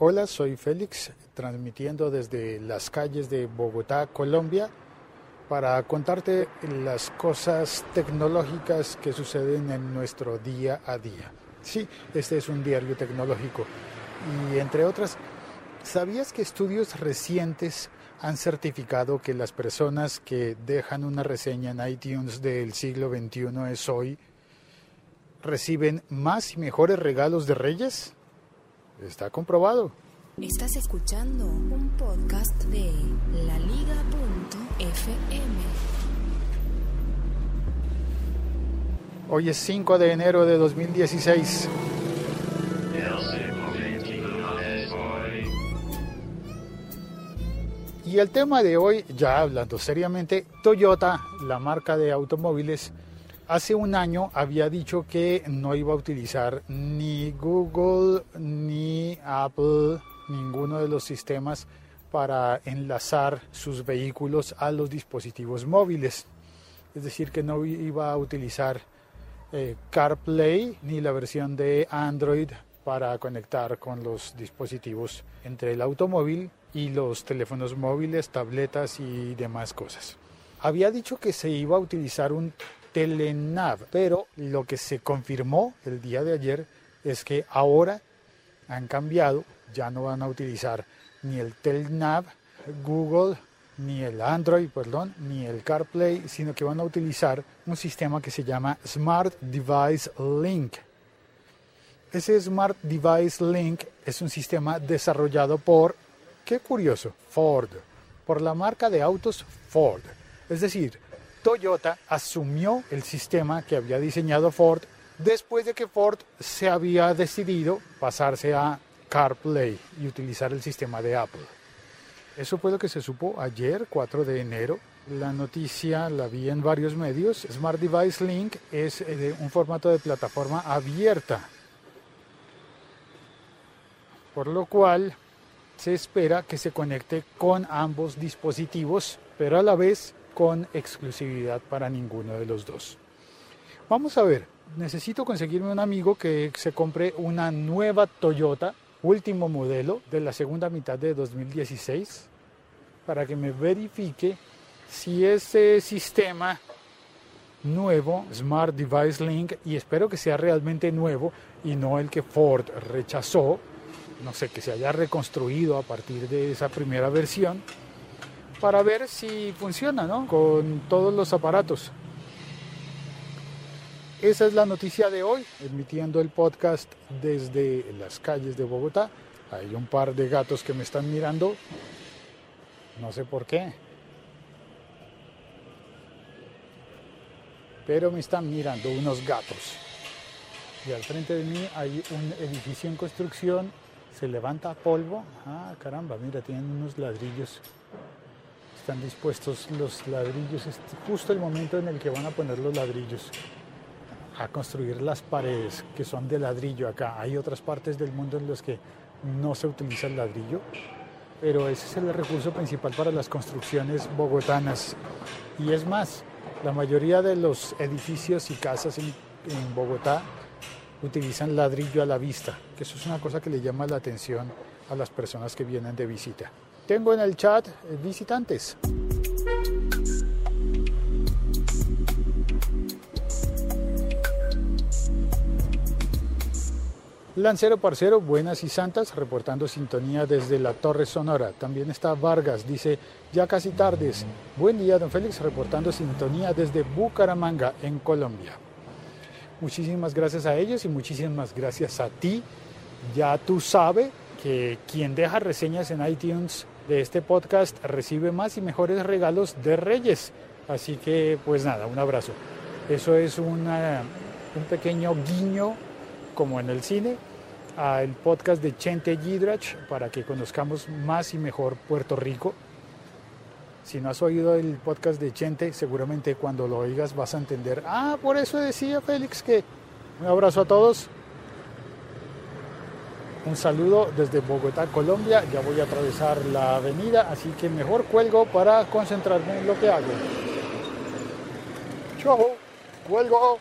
Hola, soy Félix, transmitiendo desde las calles de Bogotá, Colombia, para contarte las cosas tecnológicas que suceden en nuestro día a día. Sí, este es un diario tecnológico. Y entre otras, ¿sabías que estudios recientes han certificado que las personas que dejan una reseña en iTunes del siglo XXI es hoy reciben más y mejores regalos de Reyes? Está comprobado. Estás escuchando un podcast de laliga.fm. Hoy es 5 de enero de 2016. Y el tema de hoy, ya hablando seriamente, Toyota, la marca de automóviles, hace un año había dicho que no iba a utilizar ni Google ni Apple, ninguno de los sistemas para enlazar sus vehículos a los dispositivos móviles. Es decir, que no iba a utilizar eh, CarPlay ni la versión de Android para conectar con los dispositivos entre el automóvil y los teléfonos móviles, tabletas y demás cosas. Había dicho que se iba a utilizar un Telenav, pero lo que se confirmó el día de ayer es que ahora han cambiado, ya no van a utilizar ni el Telenav, Google, ni el Android, perdón, ni el CarPlay, sino que van a utilizar un sistema que se llama Smart Device Link. Ese Smart Device Link es un sistema desarrollado por, qué curioso, Ford, por la marca de autos Ford. Es decir, Toyota asumió el sistema que había diseñado Ford después de que Ford se había decidido pasarse a CarPlay y utilizar el sistema de Apple. Eso fue lo que se supo ayer, 4 de enero. La noticia la vi en varios medios. Smart Device Link es de un formato de plataforma abierta, por lo cual se espera que se conecte con ambos dispositivos, pero a la vez con exclusividad para ninguno de los dos. Vamos a ver, necesito conseguirme un amigo que se compre una nueva Toyota, último modelo de la segunda mitad de 2016, para que me verifique si ese sistema nuevo, Smart Device Link, y espero que sea realmente nuevo y no el que Ford rechazó, no sé, que se haya reconstruido a partir de esa primera versión, para ver si funciona, ¿no? Con todos los aparatos. Esa es la noticia de hoy, emitiendo el podcast desde las calles de Bogotá. Hay un par de gatos que me están mirando, no sé por qué, pero me están mirando unos gatos. Y al frente de mí hay un edificio en construcción, se levanta polvo. Ah, caramba, mira, tienen unos ladrillos. Están dispuestos los ladrillos, es justo el momento en el que van a poner los ladrillos a construir las paredes que son de ladrillo acá. Hay otras partes del mundo en las que no se utiliza el ladrillo, pero ese es el recurso principal para las construcciones bogotanas. Y es más, la mayoría de los edificios y casas en, en Bogotá utilizan ladrillo a la vista, que eso es una cosa que le llama la atención a las personas que vienen de visita. Tengo en el chat eh, visitantes. Lancero Parcero, buenas y santas, reportando sintonía desde la Torre Sonora. También está Vargas, dice, ya casi tardes. Buen día, don Félix, reportando sintonía desde Bucaramanga, en Colombia. Muchísimas gracias a ellos y muchísimas gracias a ti. Ya tú sabes que quien deja reseñas en iTunes de este podcast recibe más y mejores regalos de Reyes. Así que, pues nada, un abrazo. Eso es un pequeño guiño, como en el cine, al podcast de Chente Gidrach para que conozcamos más y mejor Puerto Rico. Si no has oído el podcast de Chente, seguramente cuando lo oigas vas a entender. Ah, por eso decía Félix que un abrazo a todos. Un saludo desde Bogotá, Colombia. Ya voy a atravesar la avenida, así que mejor cuelgo para concentrarme en lo que hago. Chao, cuelgo.